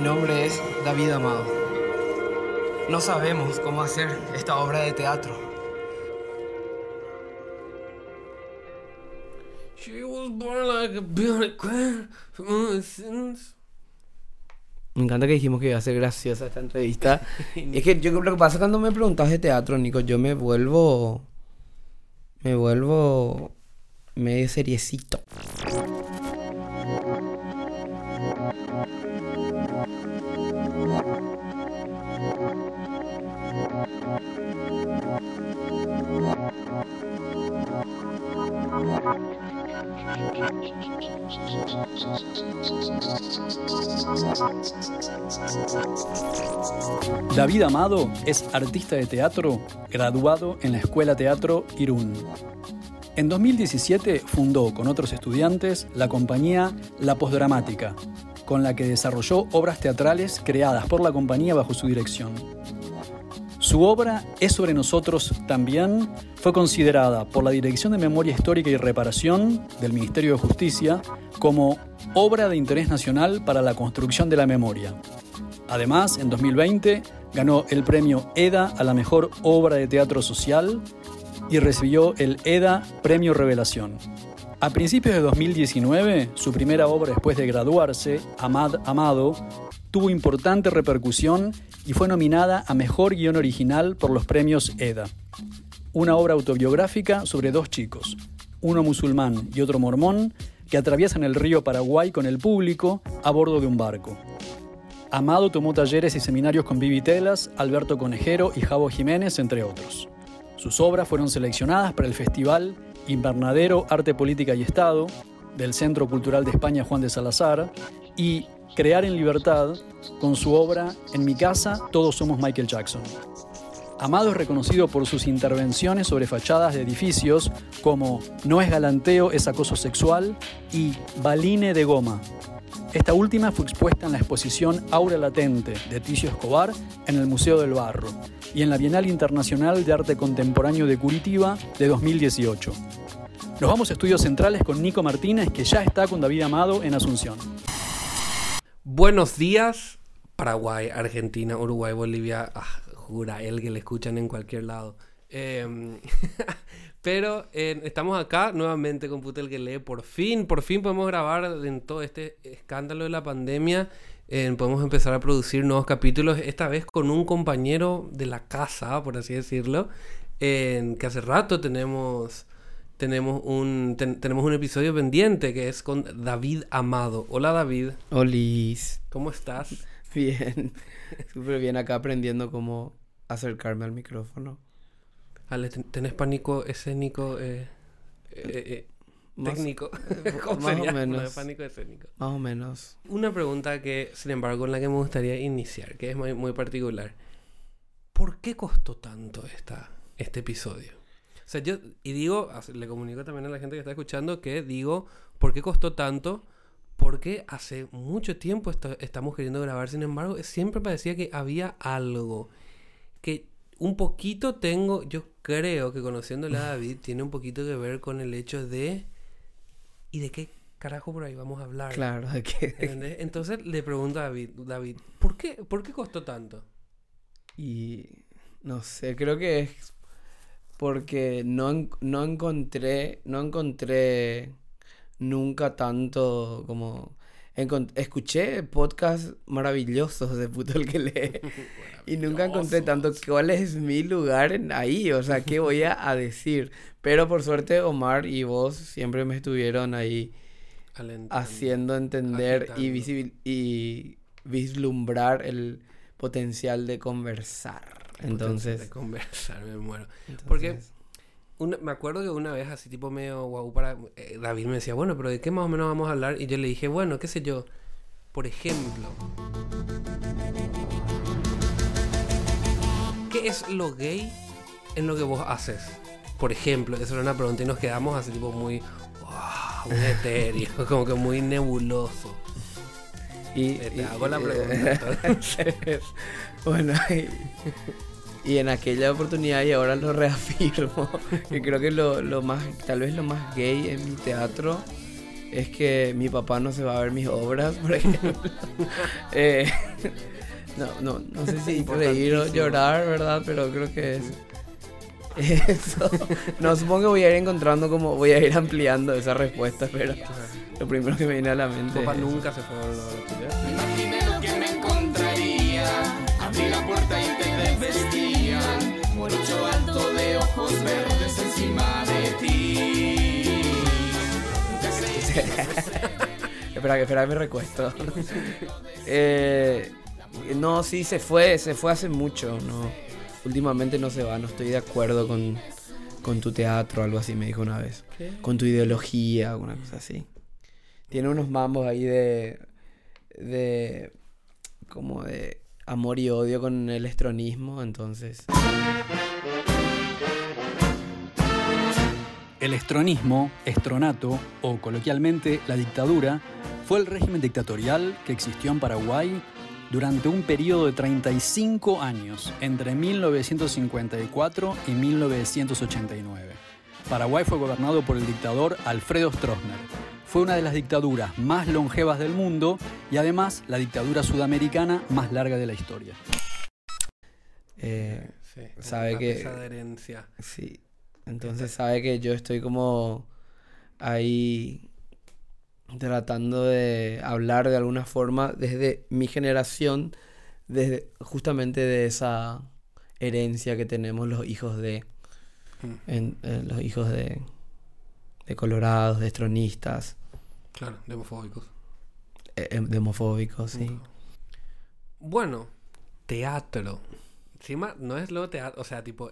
Mi nombre es David Amado. No sabemos cómo hacer esta obra de teatro. She was born like a beauty. Me encanta que dijimos que iba a ser graciosa esta entrevista. es que yo lo que pasa cuando me preguntas de teatro, Nico, yo me vuelvo. Me vuelvo. medio seriecito. Es artista de teatro graduado en la Escuela Teatro Irún. En 2017 fundó con otros estudiantes la compañía La Postdramática, con la que desarrolló obras teatrales creadas por la compañía bajo su dirección. Su obra Es sobre nosotros también fue considerada por la Dirección de Memoria Histórica y Reparación del Ministerio de Justicia como obra de interés nacional para la construcción de la memoria. Además, en 2020 ganó el premio EDA a la mejor obra de teatro social y recibió el EDA Premio Revelación. A principios de 2019, su primera obra después de graduarse, Amad Amado, tuvo importante repercusión y fue nominada a Mejor Guión Original por los premios EDA. Una obra autobiográfica sobre dos chicos, uno musulmán y otro mormón, que atraviesan el río Paraguay con el público a bordo de un barco. Amado tomó talleres y seminarios con Vivi Telas, Alberto Conejero y Javo Jiménez, entre otros. Sus obras fueron seleccionadas para el Festival Invernadero Arte, Política y Estado del Centro Cultural de España Juan de Salazar y Crear en Libertad con su obra En mi casa todos somos Michael Jackson. Amado es reconocido por sus intervenciones sobre fachadas de edificios como No es galanteo, es acoso sexual y Baline de goma. Esta última fue expuesta en la exposición Aura Latente de Ticio Escobar en el Museo del Barro y en la Bienal Internacional de Arte Contemporáneo de Curitiba de 2018. Nos vamos a estudios centrales con Nico Martínez, que ya está con David Amado en Asunción. Buenos días, Paraguay, Argentina, Uruguay, Bolivia. Ah, jura, el que le escuchan en cualquier lado. Em, pero eh, estamos acá nuevamente con Putel que lee. Por fin, por fin podemos grabar en todo este escándalo de la pandemia. Eh, podemos empezar a producir nuevos capítulos, esta vez con un compañero de la casa, por así decirlo. que hace rato tenemos, tenemos, un, tenemos un episodio pendiente que es con David Amado. Hola David. Olis. ¿Cómo estás? Bien. Súper bien acá aprendiendo cómo acercarme al micrófono. Ale, ¿tenés pánico escénico? Eh, eh, técnico. más o menos. pánico escénico. Más o menos. Una pregunta que, sin embargo, en la que me gustaría iniciar, que es muy, muy particular. ¿Por qué costó tanto esta, este episodio? O sea, yo, y digo, le comunico también a la gente que está escuchando que digo, ¿por qué costó tanto? Porque hace mucho tiempo estamos queriendo grabar, sin embargo, siempre parecía que había algo que un poquito tengo, yo creo que conociéndole a David, tiene un poquito que ver con el hecho de ¿y de qué carajo por ahí vamos a hablar? Claro, ¿de qué? Entonces le pregunto a David, David, ¿por qué, ¿por qué costó tanto? Y no sé, creo que es porque no, no encontré, no encontré nunca tanto como escuché podcasts maravillosos de puto el que lee y nunca encontré tanto cuál es mi lugar en ahí, o sea, qué voy a, decir. Pero por suerte Omar y vos siempre me estuvieron ahí haciendo entender y, y vislumbrar el potencial de conversar. Entonces, de conversar, me muero. Porque me acuerdo que una vez así tipo medio guau para eh, David me decía, bueno, pero ¿de qué más o menos vamos a hablar? Y yo le dije, bueno, qué sé yo, por ejemplo, ¿qué es lo gay en lo que vos haces? Por ejemplo, esa era una pregunta y nos quedamos así tipo muy, muy etéreo, como que muy nebuloso. Y, te hago la pregunta. bueno, y en aquella oportunidad y ahora lo reafirmo, que creo que lo, lo, más, tal vez lo más gay en mi teatro es que mi papá no se va a ver mis obras, por ejemplo. Eh, no, no, no sé si reír o llorar, ¿verdad? Pero creo que es eso. No, supongo que voy a ir encontrando como, voy a ir ampliando esa respuesta, pero lo primero que me viene a la mente. Mi papá es eso. nunca se fue a ver obra tuya. Que me encontraría. Abrí la puerta y ojos verdes encima de ti. Espera, que- espera, me recuesto. Eh, no, sí, se fue, se fue hace mucho, no. Últimamente no se va, no estoy de acuerdo con, con tu teatro, algo así me dijo una vez. ¿Qué? Con tu ideología, alguna cosa así. Tiene unos mambos ahí de. de. como de amor y odio con el estronismo, entonces. El estronismo, estronato o coloquialmente la dictadura, fue el régimen dictatorial que existió en Paraguay durante un periodo de 35 años, entre 1954 y 1989. Paraguay fue gobernado por el dictador Alfredo Stroessner. Fue una de las dictaduras más longevas del mundo y además la dictadura sudamericana más larga de la historia. eh, Sí, Sabe una que- herencia. Sí. Entonces sabe que yo estoy como ahí tratando de hablar de alguna forma desde mi generación, desde justamente de esa herencia que tenemos los hijos de Mm. en- en los hijos de de colorados, de estronistas, Claro, de homofóbicos. eh, eh, de homofóbicos, sí. Bueno, teatro. Encima, no es lo teatro, o sea, tipo...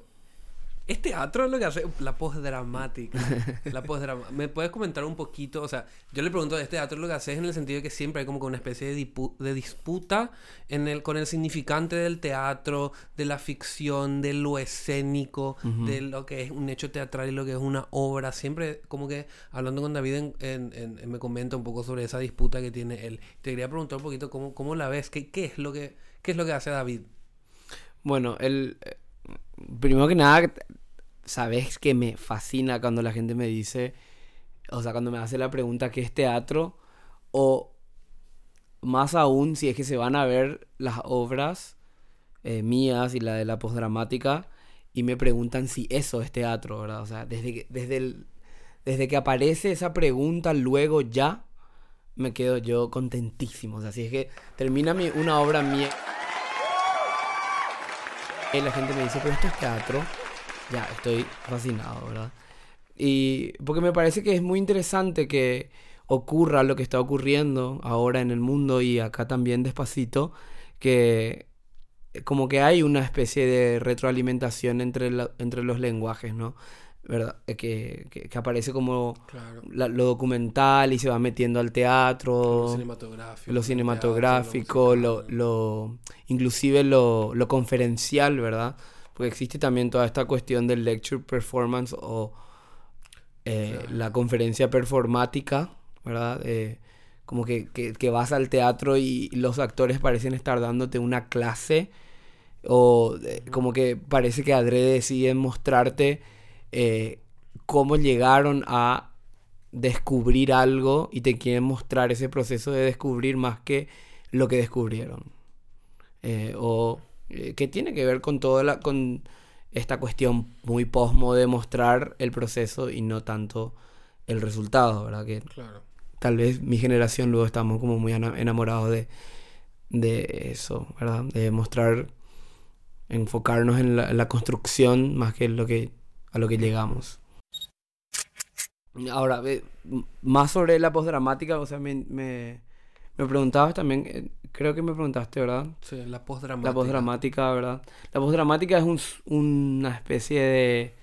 Es teatro lo que hace la postdramática. la postdrama- ¿Me puedes comentar un poquito? O sea, yo le pregunto, ¿este teatro lo que hace es en el sentido de que siempre hay como que una especie de, disputa en el, con el significante del teatro, de la ficción, de lo escénico, de lo que es un hecho teatral y lo que es una obra? Siempre como que hablando con David en- en- en- en- me comenta un poco sobre esa disputa que tiene él. Te quería preguntar un poquito cómo, cómo la ves, qué, qué es lo que, qué es lo que hace David. Bueno, el eh, primero que nada, sabes que me fascina cuando la gente me dice, o sea, cuando me hace la pregunta qué es teatro, o más aún si es que se van a ver las obras eh, mías y la de la postdramática y me preguntan si eso es teatro, ¿verdad? O sea, desde que, desde desde que aparece esa pregunta, luego ya me quedo yo contentísimo. O sea, si es que termina mi, una obra mía y la gente me dice, pero esto es teatro. Ya, estoy fascinado, ¿verdad? Y porque me parece que es muy interesante que ocurra lo que está ocurriendo ahora en el mundo y acá también despacito, que como que hay una especie de retroalimentación entre, la- entre los lenguajes, ¿no? ¿Verdad? Eh, Que, que, que aparece como Claro. la- lo documental y se va metiendo al teatro Lo cinematográfico. lo cinematográfico, teatro, lo, musical. lo- inclusive lo, lo conferencial, ¿verdad? Porque existe también toda esta cuestión del lecture performance o eh, Claro. la conferencia performática, ¿verdad? Eh, como que, que, que vas al teatro y los actores parecen estar dándote una clase o eh, como que parece que adrede deciden mostrarte eh, cómo llegaron a descubrir algo y te quieren mostrar ese proceso de descubrir más que lo que descubrieron. Eh, o eh, que tiene que ver con toda la, con esta cuestión muy posmo de mostrar el proceso y no tanto el resultado, ¿verdad? Que Claro. tal vez mi generación luego estamos como muy enamorados de, de eso, ¿verdad? De mostrar, enfocarnos en la, en la construcción más que lo que, a lo que llegamos. Ahora, más sobre la postdramática, o sea, me, me, me preguntabas también, eh, creo que me preguntaste, ¿verdad? Sí, la postdramática. La postdramática, ¿verdad? La postdramática es un una especie de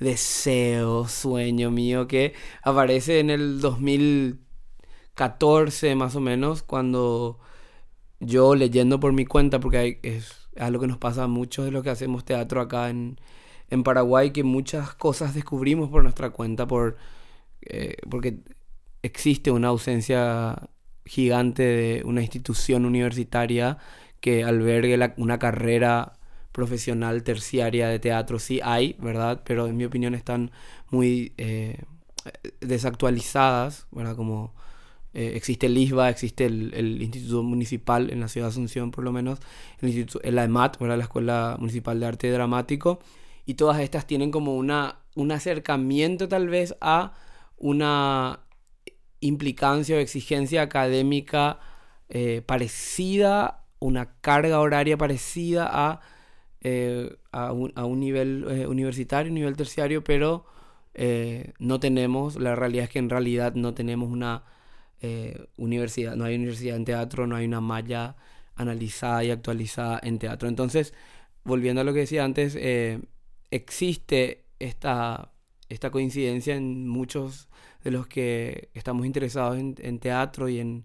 deseo, sueño mío que aparece en el 2014 más o menos, cuando yo leyendo por mi cuenta, porque hay- es algo que nos pasa a muchos de los que hacemos teatro acá en, en Paraguay, que muchas cosas descubrimos por nuestra cuenta, por, eh, porque existe una ausencia gigante de una institución universitaria que albergue la- una carrera profesional terciaria de teatro. Sí hay, ¿verdad? Pero en mi opinión están muy eh, desactualizadas, ¿verdad? Como eh, existe el ISBA, existe el, Instituto Municipal en la ciudad de Asunción por lo menos, el, instituto, el AEMAT, ¿verdad? la Escuela Municipal de Arte Dramático, y todas estas tienen como una, un acercamiento tal vez a una implicancia o exigencia académica eh, parecida, una carga horaria parecida a, eh, a, un, a, un, nivel eh, universitario, un nivel terciario, pero no tenemos, la realidad es que en realidad no tenemos una universidad, no hay universidad en teatro, no hay una malla analizada y actualizada en teatro. Entonces, volviendo a lo que decía antes, existe esta, esta coincidencia en muchos de los que estamos interesados en, en teatro y en,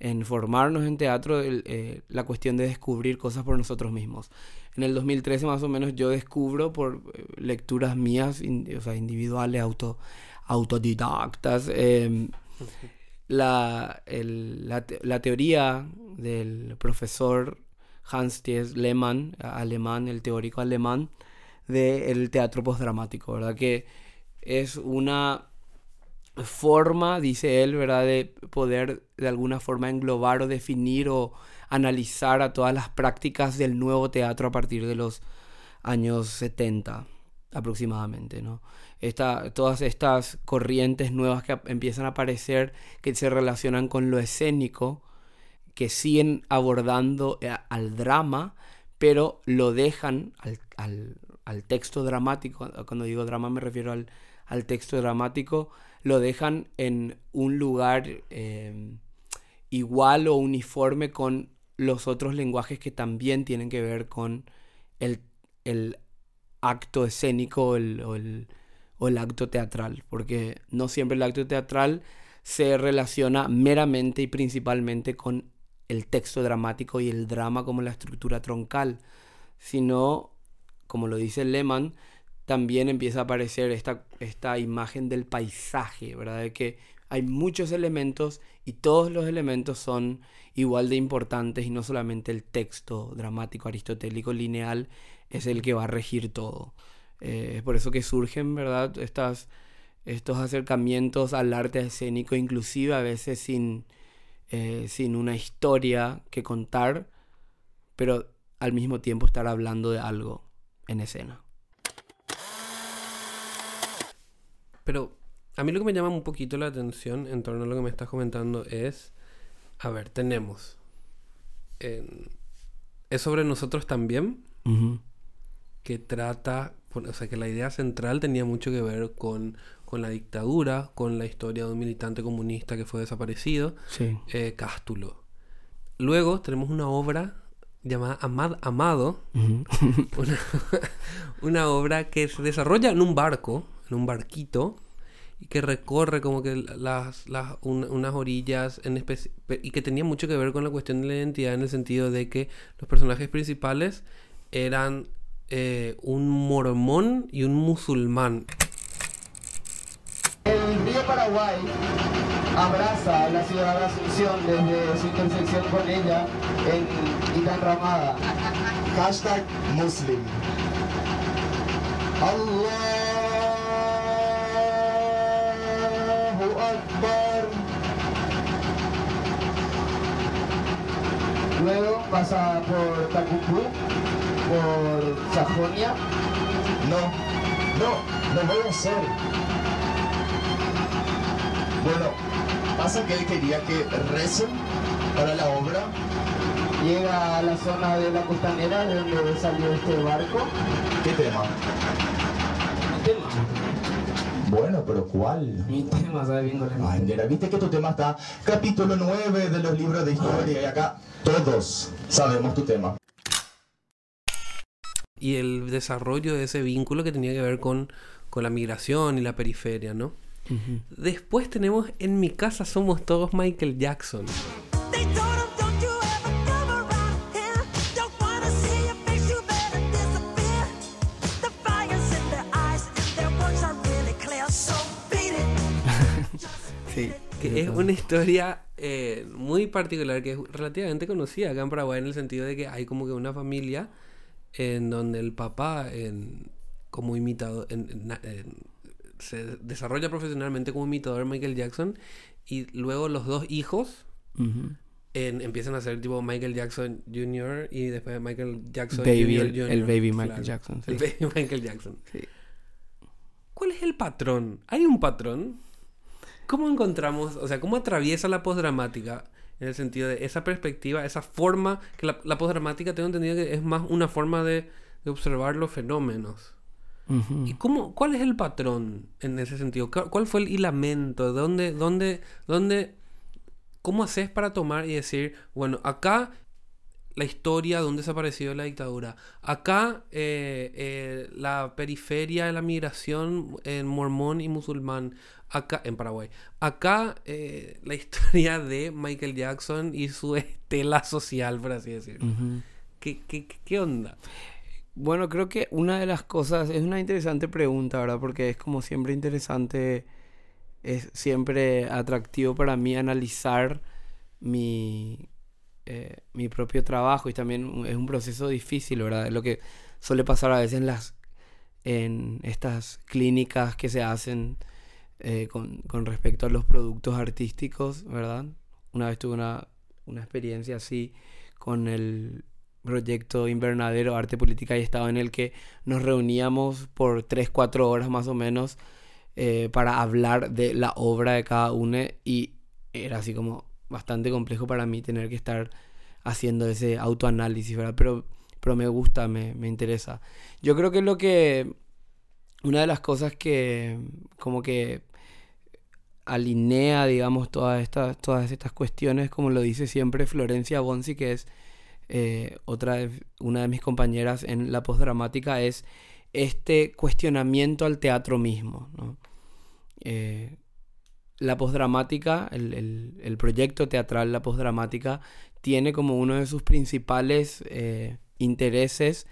en, formarnos en teatro, el, eh, la cuestión de descubrir cosas por nosotros mismos. En el 2013 más o menos yo descubro por eh, lecturas mías, in, o sea, individuales, auto, autodidactas, eh, la, el, la, la, teoría del profesor Hans Thies Lehmann, alemán, el teórico alemán, del teatro postdramático, ¿verdad? Que es una forma, dice él, ¿verdad? De poder de alguna forma englobar o definir o analizar a todas las prácticas del nuevo teatro a partir de los años 70 aproximadamente, ¿no? Esta, todas estas corrientes nuevas que empiezan a aparecer, que se relacionan con lo escénico, que siguen abordando eh, al drama, pero lo dejan al, al, al texto dramático, cuando digo drama me refiero al, al texto dramático, lo dejan en un lugar eh, igual o uniforme con los otros lenguajes que también tienen que ver con el, el acto escénico o, el, o el acto teatral, porque no siempre el acto teatral se relaciona meramente y principalmente con el texto dramático y el drama como la estructura troncal, sino como lo dice Lehmann, también empieza a aparecer esta, esta imagen del paisaje, ¿verdad? De que hay muchos elementos y todos los elementos son igual de importantes y no solamente el texto dramático aristotélico lineal es el que va a regir todo. Eh, es por eso que surgen, ¿verdad? Estas, estos acercamientos al arte escénico, inclusive a veces sin, eh, sin una historia que contar, pero al mismo tiempo estar hablando de algo en escena. Pero a mí lo que me llama un poquito la atención en torno a lo que me estás comentando es, a ver, tenemos, eh, es sobre nosotros también, Uh -huh. que trata, o sea, que la idea central tenía mucho que ver con, con la dictadura, con la historia de un militante comunista que fue desaparecido, Sí. eh, Cástulo. Luego tenemos una obra llamada Amad Amado, una, una obra que se desarrolla en un barco, en un barquito, y que recorre como que las, las un- unas orillas en especi- pe- y que tenía mucho que ver con la cuestión de la identidad en el sentido de que los personajes principales eran eh, un mormón y un musulmán. El río Paraguay abraza a la ciudad de Asunción desde su intersección con ella en Itán Ramada. Hashtag Muslim. Allahu Akbar. Luego pasa por Tacumbú, por Sajonia. No, no, no voy a hacer. Bueno, pasa que él quería que recen para la obra. Llega a la zona de la costanera de donde salió este barco. ¿Qué tema? Bueno, pero ¿cuál? mi tema, ¿sabes? Ay, nena, viste que tu tema está capítulo 9 de los libros de historia y acá todos sabemos tu tema. y el desarrollo de ese vínculo que tenía que ver con, con la migración y la periferia, ¿no? Después tenemos En mi casa somos todos Michael Jackson. Sí. Que es una historia eh, muy particular, que es relativamente conocida acá en Paraguay en el sentido de que hay como que una familia en donde el papá en- como imitador en- se desarrolla profesionalmente como imitador Michael Jackson y luego los dos hijos empiezan a ser tipo Michael Jackson Jr. y después Michael Jackson Baby, Jr. el, baby Michael claro. Jackson. sí. El baby Michael Jackson. Sí. ¿Cuál es el patrón? ¿Hay un patrón? ¿Cómo encontramos, o sea, cómo atraviesa la postdramática en el sentido de esa perspectiva, esa forma, que la, la postdramática tengo entendido que es más una forma de, de observar los fenómenos? ¿Y cómo, cuál es el patrón en ese sentido? ¿Cu- ¿Cuál fue el hilamento? ¿Dónde, dónde, dónde, cómo haces para tomar y decir, bueno, acá la historia de dónde desapareció la dictadura, acá eh, eh, la periferia de la migración en mormón y musulmán, acá en Paraguay, acá eh, la historia de Michael Jackson y su estela social, por así decirlo. Ujú. ¿Qué, qué, qué- qué onda? Bueno, creo que una de las cosas, es una interesante pregunta, ¿verdad? Porque es como siempre interesante, es siempre atractivo para mí analizar mi, eh, mi propio trabajo y también es un proceso difícil, ¿verdad? Lo que suele pasar a veces en las en estas clínicas que se hacen eh, con, con respecto a los productos artísticos, ¿verdad? Una vez tuve una, una experiencia así con el proyecto Invernadero Arte, Política y Estado en el que nos reuníamos por 3, 4 horas más o menos eh, para hablar de la obra de cada uno y era así como bastante complejo para mí tener que estar haciendo ese autoanálisis, ¿verdad? Pero, pero me gusta, me, me interesa. Yo creo que lo que... Una de las cosas que como que alinea, digamos, todas estas, todas estas cuestiones, como lo dice siempre Florencia Bonsi, que es eh, otra de- una de mis compañeras en la postdramática, es este cuestionamiento al teatro mismo. Eh, la postdramática, el, el- el proyecto teatral, la postdramática, tiene como uno de sus principales eh, intereses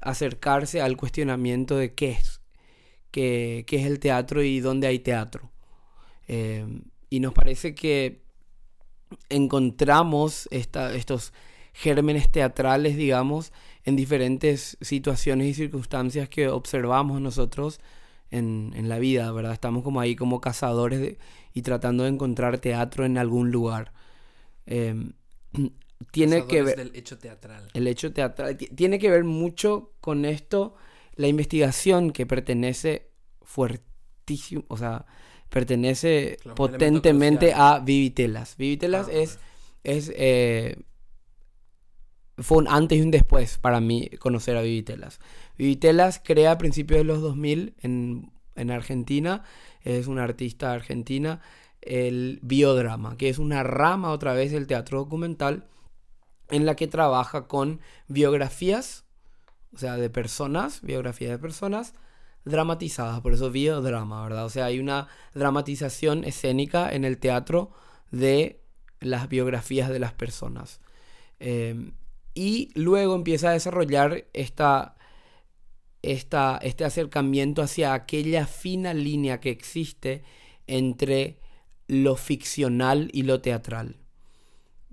acercarse al cuestionamiento de qué es, qué, qué es el teatro y dónde hay teatro. Eh, y nos parece que encontramos esta- estos gérmenes teatrales, digamos, en diferentes situaciones y circunstancias que observamos nosotros en, en la vida, ¿verdad? Estamos como ahí como cazadores de- y tratando de encontrar teatro en algún lugar. Eh, tiene que ver... del hecho teatral. El hecho teatral ti- tiene que ver mucho con esto, la investigación que pertenece fuertísimo, o sea, pertenece Claro, potentemente a Vivitelas. Vivitelas Ah, es, es eh, fue un antes y un después para mí conocer a Vivitelas. Vivitelas crea a principios de los 2000 en, en Argentina, es una artista argentina, el biodrama, que es una rama otra vez del teatro documental en la que trabaja con biografías, o sea, de personas, biografías de personas dramatizadas, por eso biodrama, ¿verdad? O sea, hay una dramatización escénica en el teatro de las biografías de las personas. Eh, y luego empieza a desarrollar esta, esta, este acercamiento hacia aquella fina línea que existe entre lo ficcional y lo teatral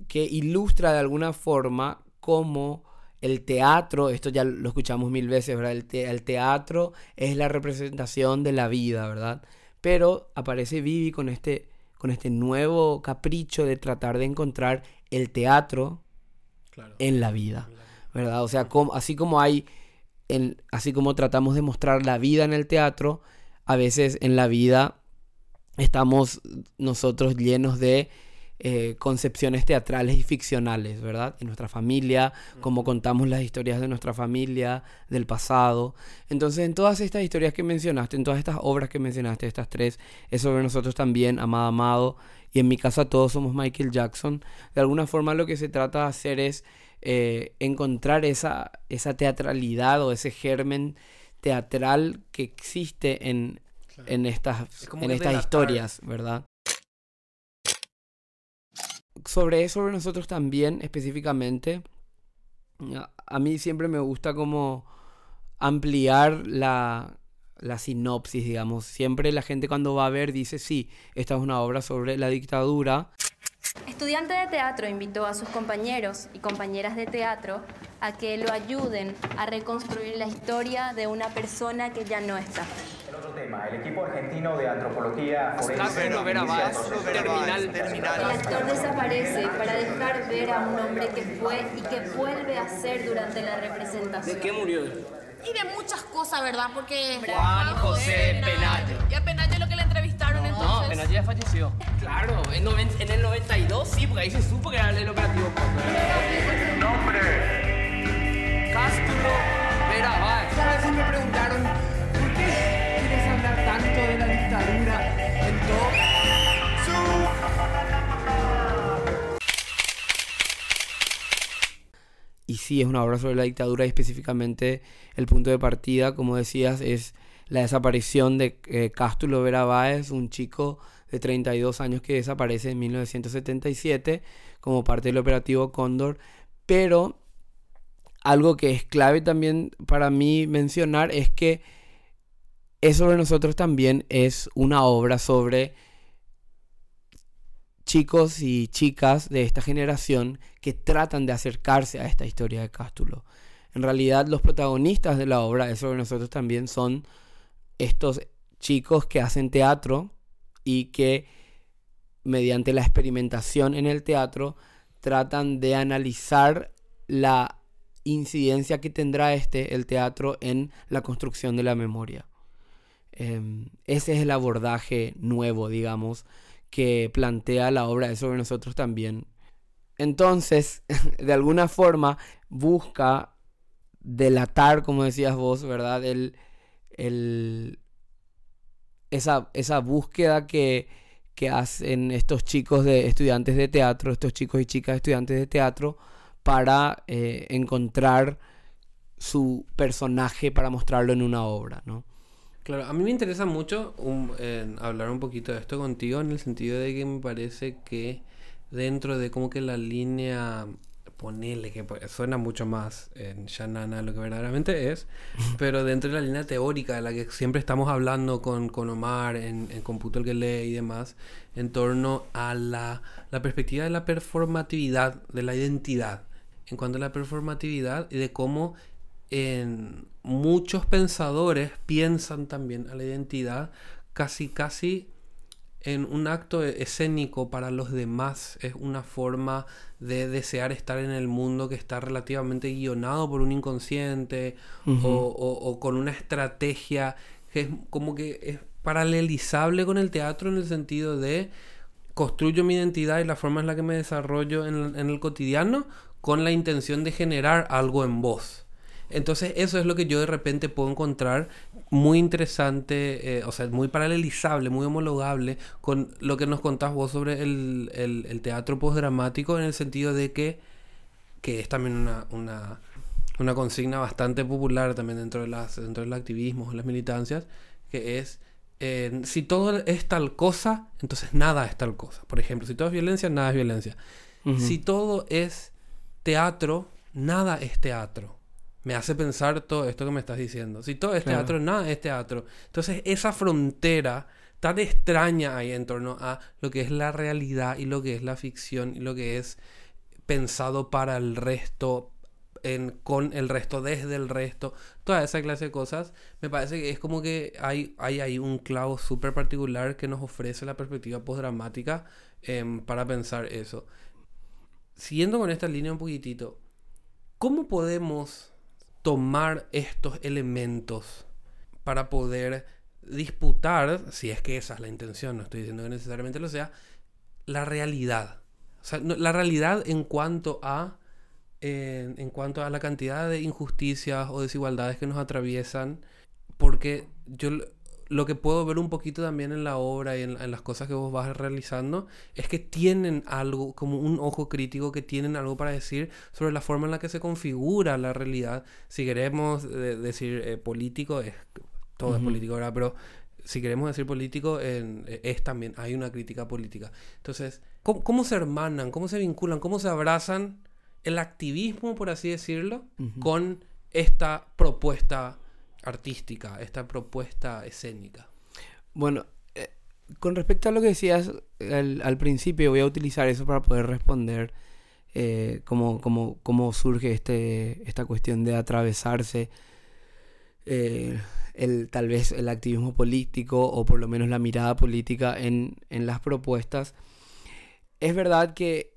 que ilustra de alguna forma cómo el teatro, esto ya lo escuchamos mil veces, ¿verdad? El, te- el teatro es la representación de la vida, ¿verdad? Pero aparece Vivi con este, con este nuevo capricho de tratar de encontrar el teatro Claro. en la vida, ¿verdad? O sea, como- así como hay, en, así como tratamos de mostrar la vida en el teatro, a veces en la vida estamos nosotros llenos de eh, concepciones teatrales y ficcionales, ¿verdad? En nuestra familia, como contamos las historias de nuestra familia, del pasado. Entonces, en todas estas historias que mencionaste, en todas estas obras que mencionaste, estas tres, es sobre nosotros también, Amado Amado, y en mi casa todos somos Michael Jackson. De alguna forma lo que se trata de hacer es eh, encontrar esa, esa teatralidad o ese germen teatral que existe en, en estas, Es en estas historias, ¿verdad? Sobre eso, sobre nosotros también, específicamente, a, a mí siempre me gusta como ampliar la, la sinopsis, digamos. Siempre la gente cuando va a ver dice, sí, esta es una obra sobre la dictadura, Estudiante de teatro invitó a sus compañeros y compañeras de teatro a que lo ayuden a reconstruir la historia de una persona que ya no está. tema. El equipo argentino de antropología forense Cástulo Vera inicia Vaz, entonces- terminal. El actor desaparece para dejar ver a un hombre que fue y que vuelve a ser durante la representación. ¿De qué murió? Y de muchas cosas, ¿verdad? Porque Juan José Penalle. Y a Penalle lo que le entrevistaron No, entonces. apenas ya falleció. Claro, en, noven- en el 92 sí, porque ahí se supo que era el operativo. ¡Nombre! Cástulo Vera Báez. ¿Sabes si me preguntaron por qué quieres hablar tanto de la dictadura en todo? Y sí, es una obra sobre la dictadura y específicamente el punto de partida, como decías, es la desaparición de eh, Cástulo Vera Báez, un chico de 32 años que desaparece en 1977 como parte del operativo Cóndor. Pero algo que es clave también para mí mencionar es que Es sobre nosotros también es una obra sobre chicos y chicas de esta generación que tratan de acercarse a esta historia de Cástulo. En realidad los protagonistas de la obra, es sobre nosotros también, son estos chicos que hacen teatro y que mediante la experimentación en el teatro tratan de analizar la incidencia que tendrá este, el teatro, en la construcción de la memoria. Em, ese es el abordaje nuevo, digamos, que plantea la obra de sobre nosotros también. Entonces, de alguna forma, busca delatar, como decías vos, ¿verdad? El, el, esa, esa búsqueda que, que hacen estos chicos de estudiantes de teatro, estos chicos y chicas estudiantes de teatro, para eh, encontrar su personaje para mostrarlo en una obra, ¿no? Claro, a mí me interesa mucho en hablar un poquito de esto contigo en el sentido de que me parece que dentro de como que la línea, ponele que suena mucho más en Shanana lo que verdaderamente es, pero dentro de la línea teórica de la que siempre estamos hablando con, con Omar en, en Computo el que lee y demás, en torno a la, la perspectiva de la performatividad, de la identidad, en cuanto a la performatividad y de cómo en muchos pensadores piensan también a la identidad casi casi en un acto e- escénico para los demás es una forma de desear estar en el mundo que está relativamente guionado por un inconsciente o- o con una estrategia que es como que es paralelizable con el teatro en el sentido de construyo mi identidad y la forma en la que me desarrollo en, en el cotidiano con la intención de generar algo en vos. Entonces eso es lo que yo de repente puedo encontrar muy interesante, eh, o sea, muy paralelizable, muy homologable con lo que nos contás vos sobre el, el- el teatro postdramático en el sentido de que, que es también una, una, una consigna bastante popular también dentro, de las, dentro del activismo, las militancias, que es eh, si todo es tal cosa, entonces nada es tal cosa. Por ejemplo, si todo es violencia, nada es violencia. Si todo es teatro, nada es teatro. Me hace pensar todo esto que me estás diciendo. Si todo es Claro. teatro, nada es teatro. Entonces, esa frontera tan extraña ahí en torno a lo que es la realidad y lo que es la ficción y lo que es pensado para el resto, en, con el resto, desde el resto, toda esa clase de cosas, me parece que es como que hay, hay ahí un clavo súper particular que nos ofrece la perspectiva postdramática em, para pensar eso. Siguiendo con esta línea un poquitito, ¿cómo podemos tomar estos elementos para poder disputar, si es que esa es la intención, no estoy diciendo que necesariamente lo sea, la realidad? O sea, la realidad en cuanto a en, en cuanto a la cantidad de injusticias o desigualdades que nos atraviesan, porque yo lo que puedo ver un poquito también en la obra y en, en las cosas que vos vas realizando es que tienen algo, como un ojo crítico, que tienen algo para decir sobre la forma en la que se configura la realidad. Si queremos eh, decir eh, político, es, todo es político, ¿verdad? Pero si queremos decir político, en- eh, es también, hay una crítica política. Entonces, ¿cómo, cómo se hermanan? ¿Cómo se vinculan? ¿Cómo se abrazan el activismo, por así decirlo, con esta propuesta artística, esta propuesta escénica? Bueno, eh, con respecto a lo que decías al, principio, voy a utilizar eso para poder responder eh, cómo, cómo- cómo surge este, esta cuestión de atravesarse eh, el, tal vez el activismo político o por lo menos la mirada política en, en las propuestas. Es verdad que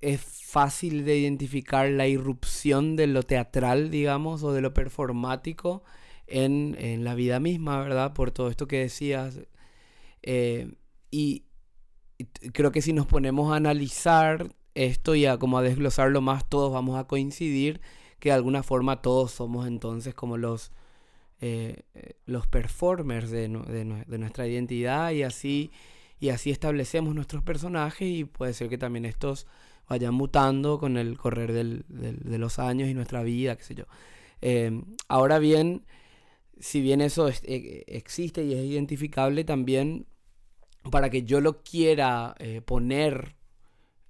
es fácil de identificar la irrupción de lo teatral, digamos, o de lo performático en, en la vida misma, ¿verdad? Por todo esto que decías. Eh, y, creo que si nos ponemos a analizar esto y a como a desglosarlo más, todos vamos a coincidir que de alguna forma todos somos entonces como los, eh, los performers de, de nue- de nuestra identidad y así, y así establecemos nuestros personajes y puede ser que también estos vayan mutando con el correr del- de los años y nuestra vida, qué sé yo. Eh, ahora bien, si bien eso es- eh, existe y es identificable también, para que yo lo quiera eh, poner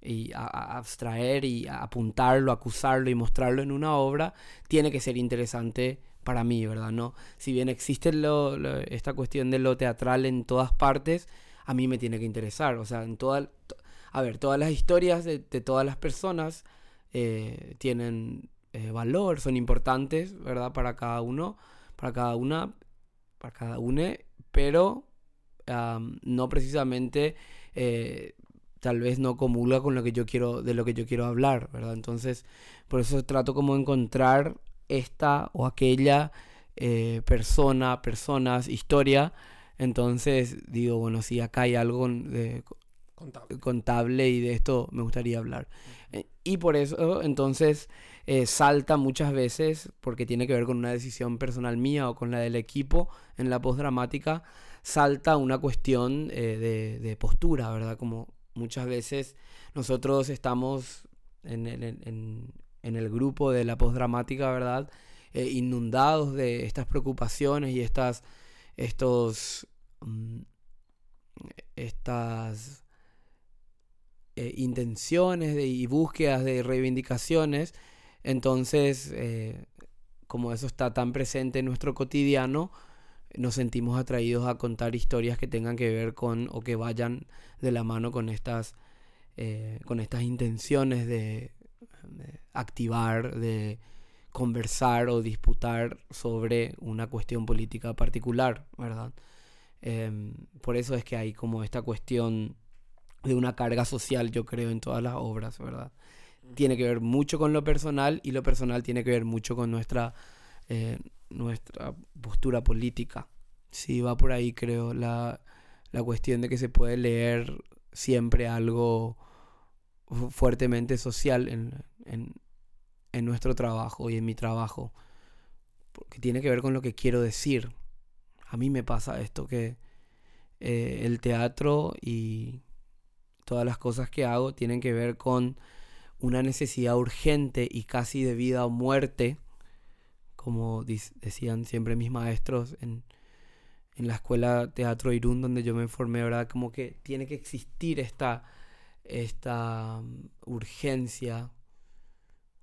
y a- abstraer y a- apuntarlo, acusarlo y mostrarlo en una obra, tiene que ser interesante para mí, ¿verdad? No, si bien existe lo- esta cuestión de lo teatral en todas partes, a mí me tiene que interesar, o sea, en toda, to- a ver, todas las historias de, todas las personas eh, tienen valor, son importantes, ¿verdad? Para cada uno, para cada una, para cada une, pero no precisamente eh, tal vez no comulga con lo que yo quiero, de lo que yo quiero hablar, ¿verdad? Entonces, por eso trato como encontrar esta o aquella eh, persona, personas, historia. Entonces digo, bueno, si acá hay algo con- de- Contable. contable y de esto me gustaría hablar. Eh, y por eso entonces eh, salta muchas veces, porque tiene que ver con una decisión personal mía o con la del equipo en la postdramática, salta una cuestión eh, de, postura, ¿verdad? Como muchas veces nosotros estamos en el, grupo de la postdramática, ¿verdad? Eh, inundados de estas preocupaciones y estas, estos, mm, estas intenciones y búsquedas de reivindicaciones. Entonces, eh, como eso está tan presente en nuestro cotidiano, nos sentimos atraídos a contar historias que tengan que ver con o que vayan de la mano con estas, eh, con estas intenciones de, activar, de conversar o disputar sobre una cuestión política particular, ¿verdad? Em, por eso es que hay como esta cuestión de una carga social, yo creo, en todas las obras, ¿verdad? Tiene que ver mucho con lo personal y lo personal tiene que ver mucho con nuestra, eh, nuestra postura política. Sí, va por ahí, creo, la, la cuestión de que se puede leer siempre algo fu- fuertemente social en, en, en nuestro trabajo y en mi trabajo, porque tiene que ver con lo que quiero decir. A mí me pasa esto que eh, el teatro y todas las cosas que hago tienen que ver con una necesidad urgente y casi de vida o muerte, como decían siempre mis maestros en, en la escuela Teatro Irún, donde yo me formé, ¿verdad? Como que tiene que existir esta, esta mm, urgencia,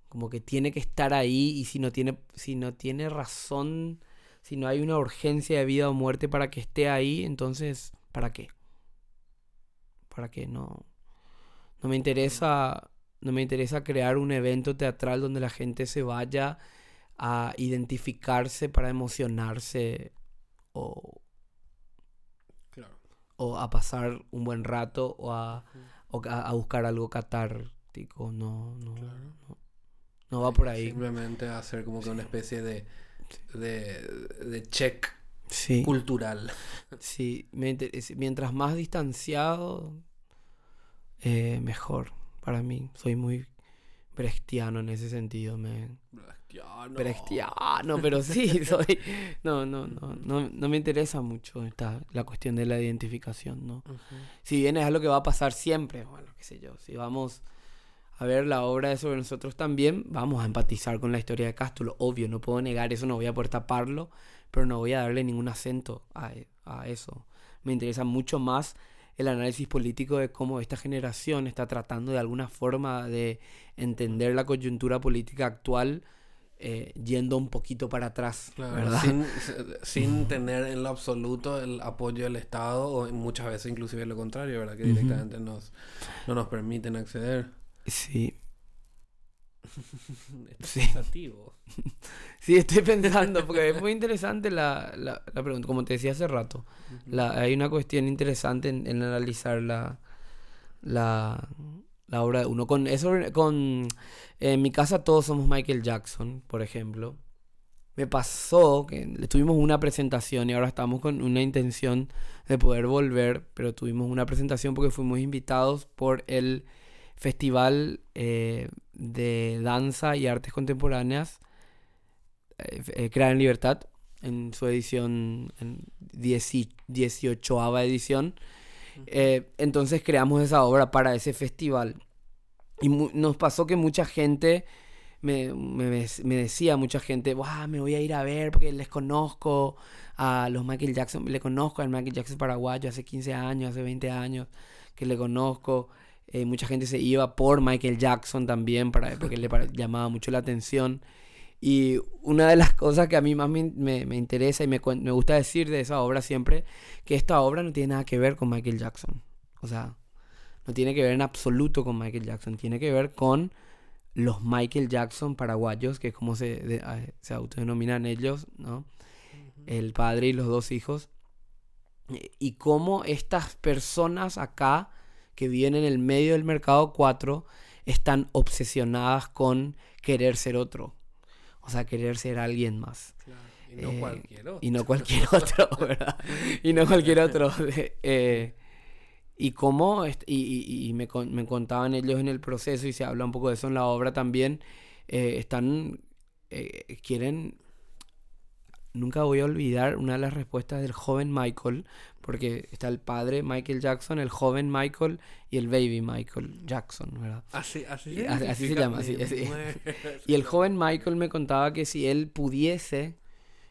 como que tiene que estar ahí y si no tiene, si no tiene razón, si no hay una urgencia de vida o muerte para que esté ahí, entonces, ¿para qué? ¿Para qué? No, no me interesa, no me interesa crear un evento teatral donde la gente se vaya a identificarse para emocionarse o, Claro. o a pasar un buen rato o a, o a, a buscar algo catártico. No, no, no, no va por ahí. Simplemente hacer como que una especie de, de, de check Sí. cultural. Sí, mientras más distanciado, eh, mejor para mí. Soy muy brechtiano en ese sentido. Me... Brechtiano. Brechtiano, pero sí, soy... No, no, no, no, no me interesa mucho esta, la cuestión de la identificación, ¿no? Si bien es algo que va a pasar siempre, bueno, qué sé yo, si vamos a ver la obra de sobre nosotros también, vamos a empatizar con la historia de Cástulo, obvio, no puedo negar eso, no voy a poder taparlo, pero no voy a darle ningún acento a, a eso. Me interesa mucho más el análisis político de cómo esta generación está tratando de alguna forma de entender la coyuntura política actual eh, yendo un poquito para atrás, Claro, ¿verdad? sin, sin tener en lo absoluto el apoyo del Estado o muchas veces inclusive lo contrario, ¿verdad? Que directamente nos, no nos permiten acceder. Sí. Sí. pensativo. Sí, estoy pensando, porque es muy interesante la, la, la pregunta, como te decía hace rato. La- hay una cuestión interesante en, en analizar la, la, la obra de uno. Con eso, con, en mi casa todos somos Michael Jackson, por ejemplo. Me pasó que tuvimos una presentación y ahora estamos con una intención de poder volver, pero tuvimos una presentación porque fuimos invitados por el Festival eh, de Danza y Artes Contemporáneas eh, eh, Crear en Libertad en su edición, en 18 edición. Eh, entonces creamos esa obra para ese festival. Y nos pasó que mucha gente me, me- me decía, mucha gente, "Buah, me voy a ir a ver porque les conozco a los Michael Jackson, le conozco al Michael Jackson paraguayo hace 15 años, hace 20 años que le conozco. Eh, mucha gente se iba por Michael Jackson también para, porque le llamaba mucho la atención. Y una de las cosas que a mí más me, me- me interesa y me, me gusta decir de esa obra siempre, que esta obra no tiene nada que ver con Michael Jackson. O sea, no tiene que ver en absoluto con Michael Jackson, tiene que ver con los Michael Jackson paraguayos, que es como se, de- se autodenominan ellos, ¿no? El padre y los dos hijos. Y cómo estas personas acá, que viven en el medio del mercado 4, están obsesionadas con querer ser otro. O sea, querer ser alguien más. Y no Eh, cualquier otro. Y no cualquier otro, ¿verdad? Y no cualquier otro. Eh, y cómo, y, y- y me, me contaban ellos en el proceso, y se habla un poco de eso en la obra también, eh, están, quieren, nunca voy a olvidar una de las respuestas del joven Michael, porque está el padre Michael Jackson, el joven Michael y el baby Michael Jackson, ¿verdad? Así, así, así- así se llama, así, así. Y el joven Michael me contaba que si él pudiese,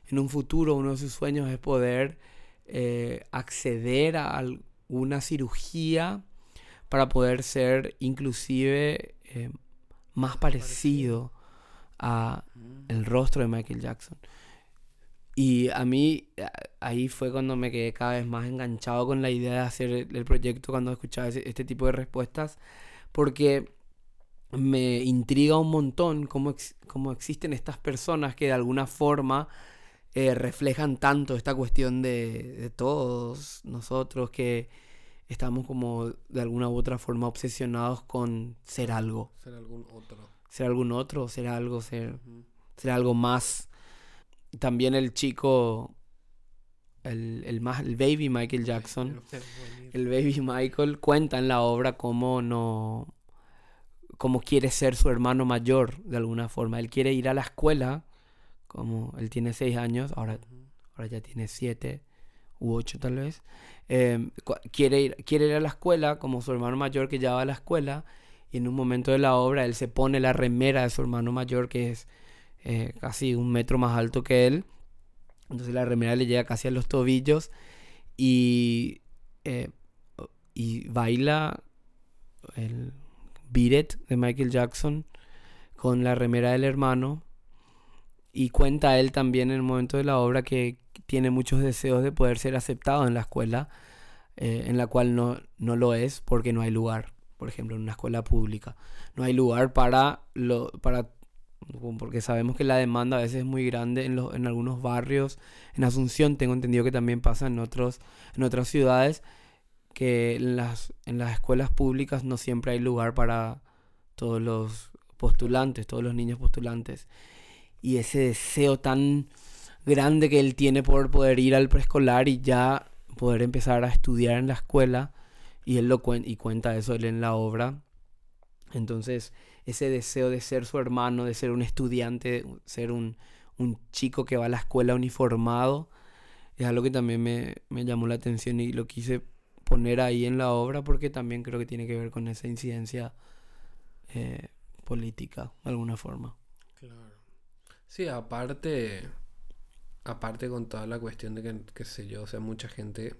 en un futuro, uno de sus sueños es poder eh, acceder a alguna cirugía para poder ser inclusive eh, más parecido a el rostro de Michael Jackson. Y a mí a- ahí fue cuando me quedé cada vez más enganchado con la idea de hacer el, proyecto cuando escuchaba ese- este tipo de respuestas, porque me intriga un montón cómo, ex- cómo existen estas personas que de alguna forma eh, reflejan tanto esta cuestión de, de todos nosotros que estamos como de alguna u otra forma obsesionados con ser algo, Ser algún otro. ser algún otro, ser algo, ser, ser algo más. También el chico, el, el, más, el baby Michael Jackson, el baby Michael cuenta en la obra cómo no cómo quiere ser su hermano mayor de alguna forma. Él quiere ir a la escuela, como él tiene seis años, ahora, ahora ya tiene siete u ocho tal vez. Eh, cu- quiere, ir, quiere ir a la escuela como su hermano mayor que ya va a la escuela y en un momento de la obra él se pone la remera de su hermano mayor que es eh, casi un metro más alto que él. Entonces la remera le llega casi a los tobillos y, eh, y baila el Beat de Michael Jackson con la remera del hermano. Y cuenta él también en el momento de la obra que tiene muchos deseos de poder ser aceptado en la escuela, eh, en la cual no, no lo es porque no hay lugar. Por ejemplo, en una escuela pública. No hay lugar para, lo, para porque sabemos que la demanda a veces es muy grande en, los, en algunos barrios. En Asunción tengo entendido que también pasa en, otros, en otras ciudades que en las, en las escuelas públicas no siempre hay lugar para todos los postulantes, todos los niños postulantes. Y ese deseo tan grande que él tiene por poder ir al preescolar y ya poder empezar a estudiar en la escuela, y él lo cuen y cuenta eso él en la obra. Entonces, ese deseo de ser su hermano, de ser un estudiante, ser un, un chico que va a la escuela uniformado, es algo que también me, me llamó la atención y lo quise poner ahí en la obra porque también creo que tiene que ver con esa incidencia eh, política, de alguna forma. Claro. Sí, aparte, aparte con toda la cuestión de que, qué sé yo, o sea, mucha gente,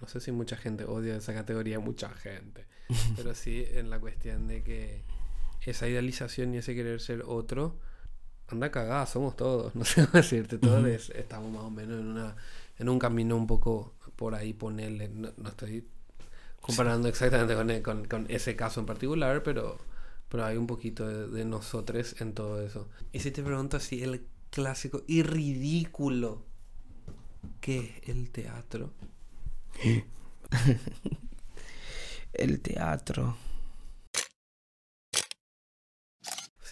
no sé si mucha gente odia esa categoría, mucha gente, pero sí en la cuestión de que esa idealización y ese querer ser otro, anda cagada, somos todos, no sé cómo decirte, todos estamos más o menos en una en un camino un poco por ahí ponerle, no, no estoy comparando exactamente con, con, con ese caso en particular, pero pero hay un poquito de, de nosotros en todo eso. Y si te pregunto así, el clásico y ridículo, ¿qué es el teatro? El teatro.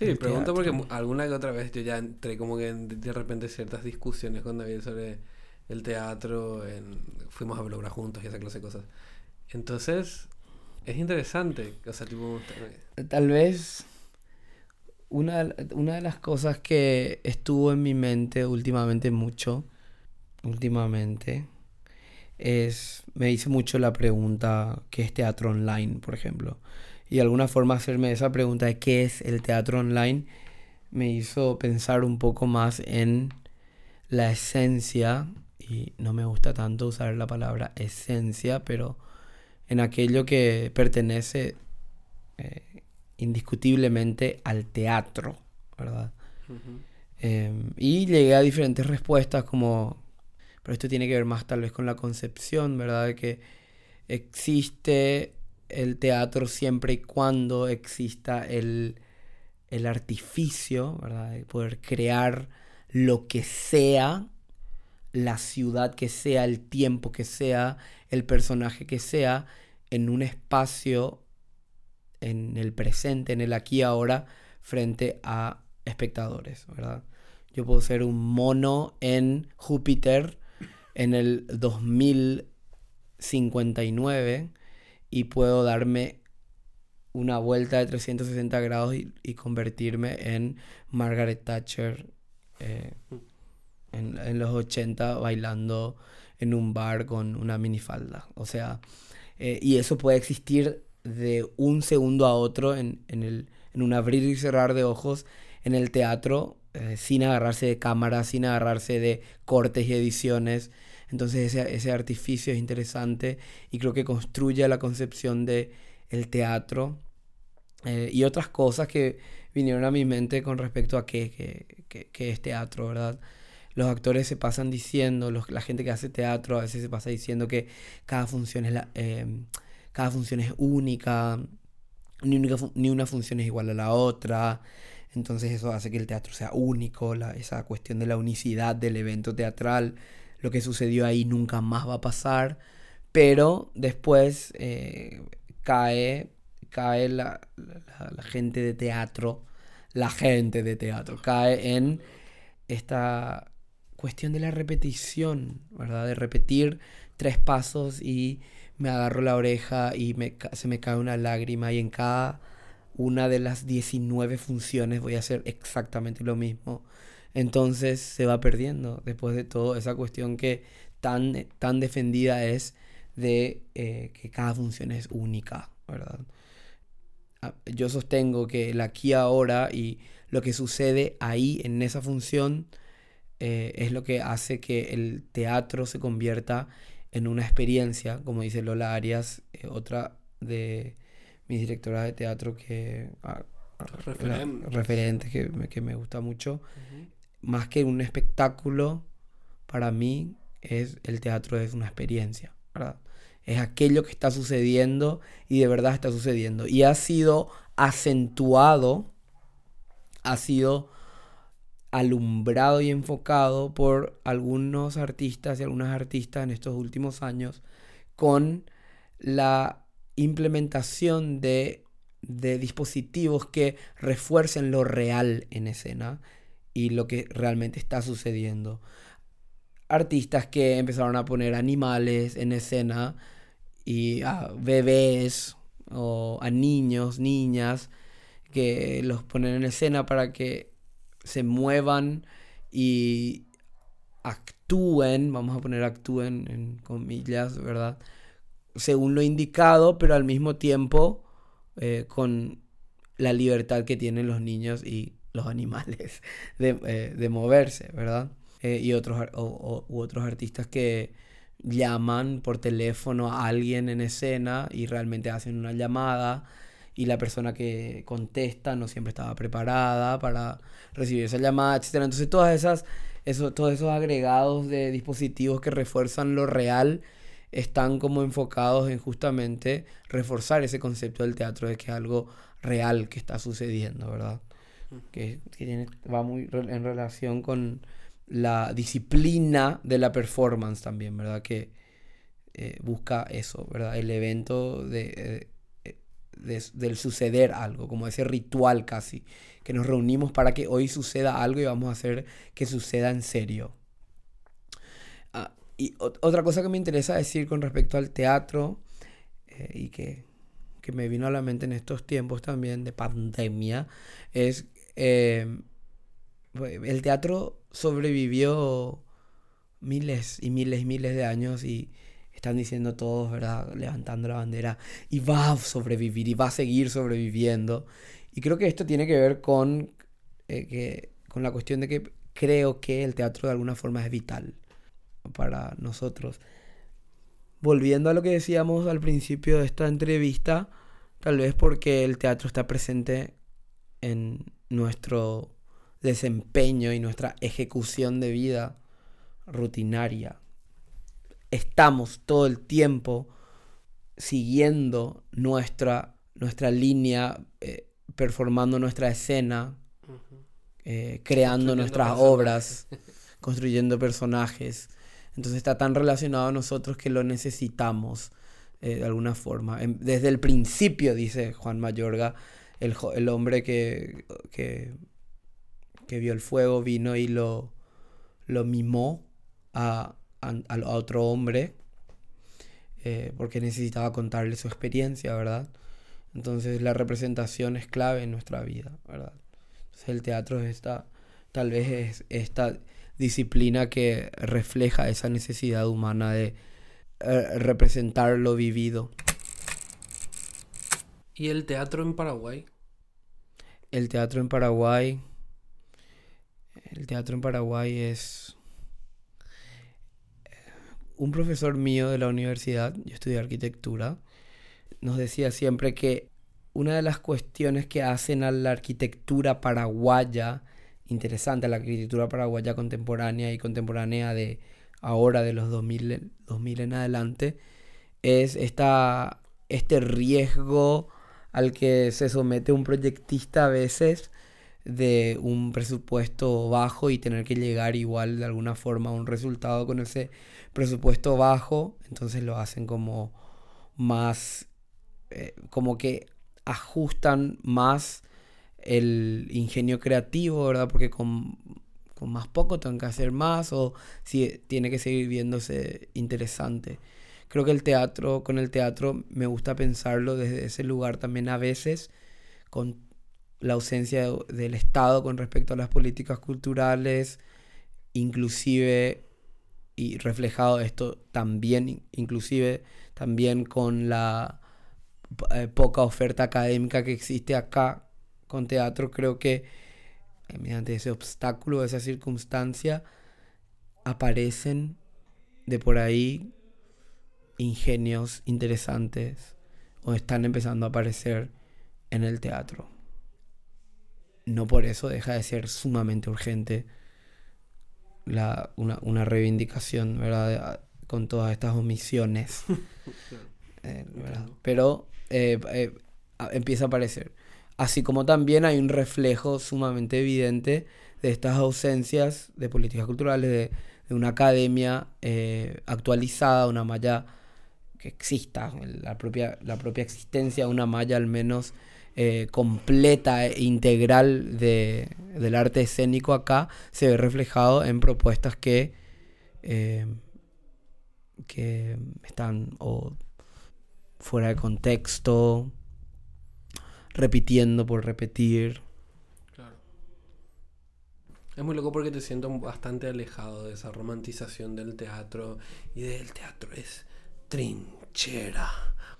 Sí, pregunto porque teatro. mu- alguna que otra vez yo ya entré como que en- de repente ciertas discusiones con David sobre el teatro, en- fuimos a ver obra juntos y esa clase de cosas. Entonces, es interesante, o sea, tipo... Tal vez una, una de las cosas que estuvo en mi mente últimamente mucho, últimamente, es, me hice mucho la pregunta, ¿qué es teatro online, por ejemplo? Y de alguna forma hacerme esa pregunta de qué es el teatro online me hizo pensar un poco más en la esencia, y no me gusta tanto usar la palabra esencia, pero en aquello que pertenece eh, indiscutiblemente al teatro, ¿verdad? Em, y llegué a diferentes respuestas como, pero esto tiene que ver más tal vez con la concepción, ¿verdad? De que existe el teatro siempre y cuando exista el, el artificio, ¿verdad? De poder crear lo que sea, la ciudad que sea, el tiempo que sea, el personaje que sea, en un espacio en el presente, en el aquí y ahora, frente a espectadores, ¿verdad? Yo puedo ser un mono en Júpiter en el 2059 y puedo darme una vuelta de 360 grados y, convertirme en Margaret Thatcher eh, en, en los 80 bailando en un bar con una minifalda. O sea, eh, y eso puede existir de un segundo a otro en, en, el, en un abrir y cerrar de ojos en el teatro eh, sin agarrarse de cámaras, sin agarrarse de cortes y ediciones. Entonces ese, ese artificio es interesante y creo que construye la concepción de el teatro eh, y otras cosas que vinieron a mi mente con respecto a qué, qué, qué- es teatro, ¿verdad? Los actores se pasan diciendo, la gente que hace teatro a veces se pasa diciendo que cada función es, eh, cada función es única, ni una función es igual a la otra. Entonces eso hace que el teatro sea único, la- esa cuestión de la unicidad del evento teatral. Lo que sucedió ahí nunca más va a pasar. Pero después eh, cae, cae la, la- gente de teatro, la gente de teatro, cae en esta cuestión de la repetición, ¿verdad? De repetir tres pasos y me agarro la oreja y me, se me cae una lágrima y en cada una de las 19 funciones voy a hacer exactamente lo mismo. Entonces se va perdiendo después de todo esa cuestión que tan, tan defendida es de eh, que cada función es única, ¿verdad? Ah, Yo sostengo que el aquí ahora y lo que sucede ahí en esa función eh, es lo que hace que el teatro se convierta en una experiencia, como dice Lola Arias, eh, otra de mis directoras de teatro que... ah, ah, la- Referentes. que, que me gusta mucho. Más que un espectáculo, para mí es el teatro es una experiencia, ¿verdad? Es aquello que está sucediendo y de verdad está sucediendo. Y ha sido acentuado, ha sido alumbrado y enfocado por algunos artistas y algunas artistas en estos últimos años con la implementación de, de dispositivos que refuercen lo real en escena y lo que realmente está sucediendo. Artistas que empezaron a poner animales en escena y bebés o a niños, niñas, que los ponen en escena para que se muevan y actúen, vamos a poner actúen en comillas, ¿verdad? Según lo indicado, pero al mismo tiempo eh, con la libertad que tienen los niños y los animales de, eh, de moverse, ¿verdad? Eh, y otros, o- u otros artistas que llaman por teléfono a alguien en escena y realmente hacen una llamada y la persona que contesta no siempre estaba preparada para recibir esa llamada, etcétera. Entonces todas esas, eso, todos esos agregados de dispositivos que refuerzan lo real están como enfocados en justamente reforzar ese concepto del teatro de que es algo real que está sucediendo, ¿verdad? Que, que va muy en relación con la disciplina de la performance también, ¿verdad? Que eh, busca eso, ¿verdad? El evento de, eh, de- del suceder algo, como ese ritual casi, que nos reunimos para que hoy suceda algo y vamos a hacer que suceda en serio. Ah, y ot- otra cosa que me interesa decir con respecto al teatro eh, y que, que me vino a la mente en estos tiempos también de pandemia es bu- el teatro sobrevivió miles y miles y miles de años y están diciendo todos, ¿verdad? Levantando la bandera y va a sobrevivir y va a seguir sobreviviendo. Y creo que esto tiene que ver con, eh, que, con la cuestión de que creo que el teatro de alguna forma es vital para nosotros. Volviendo a lo que decíamos al principio de esta entrevista, tal vez porque el teatro está presente en nuestro desempeño y nuestra ejecución de vida rutinaria. Estamos todo el tiempo siguiendo nuestra, nuestra línea, eh, performando nuestra escena, eh, creando nuestras personajes. obras, construyendo personajes. Entonces está tan relacionado a nosotros que lo necesitamos eh, de alguna forma. Em- Desde el principio, dice Juan Mayorga, el, el hombre que, que, que vio el fuego vino y lo, lo mimó a, a- a otro hombre eh, porque necesitaba contarle su experiencia, ¿verdad? Entonces la representación es clave en nuestra vida, ¿verdad? Entonces el teatro es esta, tal vez es esta disciplina que refleja esa necesidad humana de eh, representar lo vivido. ¿Y el teatro en Paraguay? El teatro en Paraguay. El teatro en Paraguay es. Un profesor mío de la universidad, yo estudié arquitectura, nos decía siempre que una de las cuestiones que hacen a la arquitectura paraguaya interesante, a la arquitectura paraguaya contemporánea y contemporánea de ahora, de los 2000, en- 2000 en adelante, es esta, este riesgo al que se somete un proyectista a veces de un presupuesto bajo y tener que llegar igual de alguna forma a un resultado con ese presupuesto bajo, entonces lo hacen como más, eh, como que ajustan más el ingenio creativo, ¿verdad? Porque con, con más poco tengo que hacer más o si tiene que seguir viéndose interesante. Creo que el teatro, con el teatro me gusta pensarlo desde ese lugar también a veces, con la ausencia de- del Estado con respecto a las políticas culturales, inclusive, y reflejado esto también, in- inclusive también con la eh, poca oferta académica que existe acá con teatro, creo que eh, mediante ese obstáculo, esa circunstancia, aparecen de por ahí ingenios interesantes o están empezando a aparecer en el teatro. No por eso deja de ser sumamente urgente la, una, una reivindicación, ¿verdad? de- a- con todas estas omisiones. Eh. Pero eh, eh, empieza a aparecer. Así como también hay un reflejo sumamente evidente de estas ausencias de políticas culturales, de, de una academia actualizada, una malla que exista, la propia, la propia existencia de una malla al menos eh, completa e integral de, del arte escénico acá se ve reflejado en propuestas que, eh, que están fuera de contexto, repitiendo por repetir. Es muy loco porque te siento bastante alejado de esa romantización del teatro y del teatro es trinchera.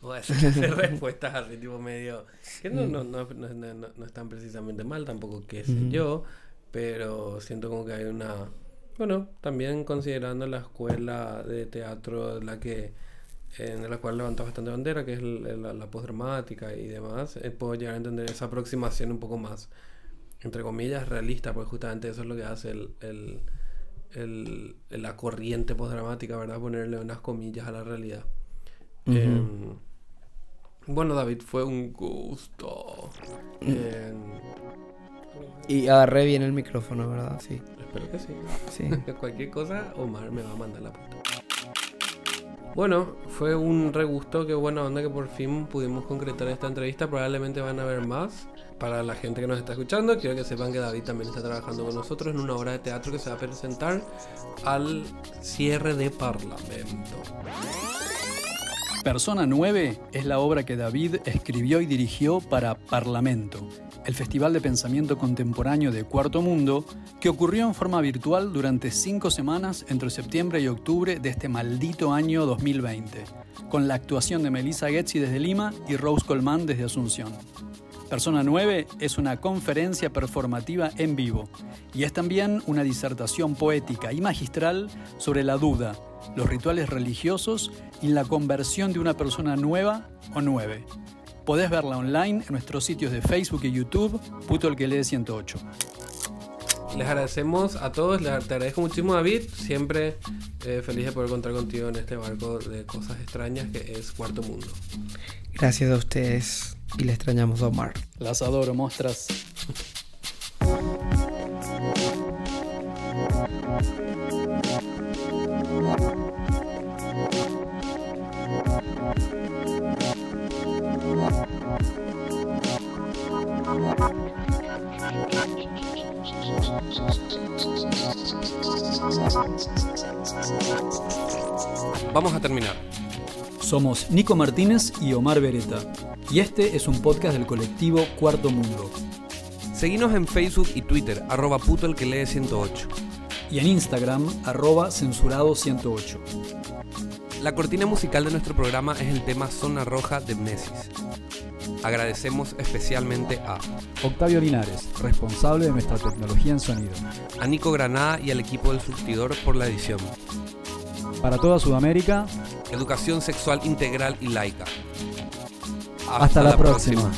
O esa clase de respuestas así, tipo medio. Que no, no, no, no, no- no- no están precisamente mal tampoco, qué sé yo. Pero siento como que hay una. Bueno, también considerando la escuela de teatro, la que. En la cual levanta bastante bandera, que es la, la postdramática y demás, eh, puedo llegar a entender esa aproximación un poco más entre comillas, realista, porque justamente eso es lo que hace el, el, el- la corriente postdramática, ¿verdad? Ponerle unas comillas a la realidad. Em, bueno, David, fue un gusto. Em, Y agarré bien el micrófono, ¿verdad? Sí. espero que sí. Sí. Cualquier cosa, Omar me va a mandar la puta. Bueno, fue un re gusto, qué buena onda que por fin pudimos concretar esta entrevista. Probablemente van a haber más. Para la gente que nos está escuchando, quiero que sepan que David también está trabajando con nosotros en una obra de teatro que se va a presentar al cierre de Parlamento. Persona 9 es la obra que David escribió y dirigió para Parlamento, el Festival de Pensamiento Contemporáneo de Cuarto Mundo, que ocurrió en forma virtual durante cinco semanas entre septiembre y octubre de este maldito año 2020, con la actuación de Melissa Getzi desde Lima y Rose Colman desde Asunción. Persona 9 es una conferencia performativa en vivo y es también una disertación poética y magistral sobre la duda, los rituales religiosos y la conversión de una persona nueva o nueve. Podés verla online en nuestros sitios de Facebook y YouTube, Puto el que lee 108. Les agradecemos a todos, les te agradezco muchísimo David, siempre eh, feliz de poder contar contigo en este barco de cosas extrañas que es Cuarto Mundo. Gracias a ustedes y le extrañamos a Omar. Las adoro, mostras. Vamos a terminar. Somos Nico Martínez y Omar Beretta, y este es un podcast del colectivo Cuarto Mundo. Seguinos en Facebook y Twitter, arroba puto el que lee 108. Y en Instagram, arroba censurado108. La cortina musical de nuestro programa es el tema Zona Roja de Mnesis. Agradecemos especialmente a, Octavio Linares, responsable de nuestra tecnología en sonido. a Nico Granada y al equipo del surtidor por la edición. Para toda Sudamérica, Educación sexual integral y laica. hasta, la, próxima.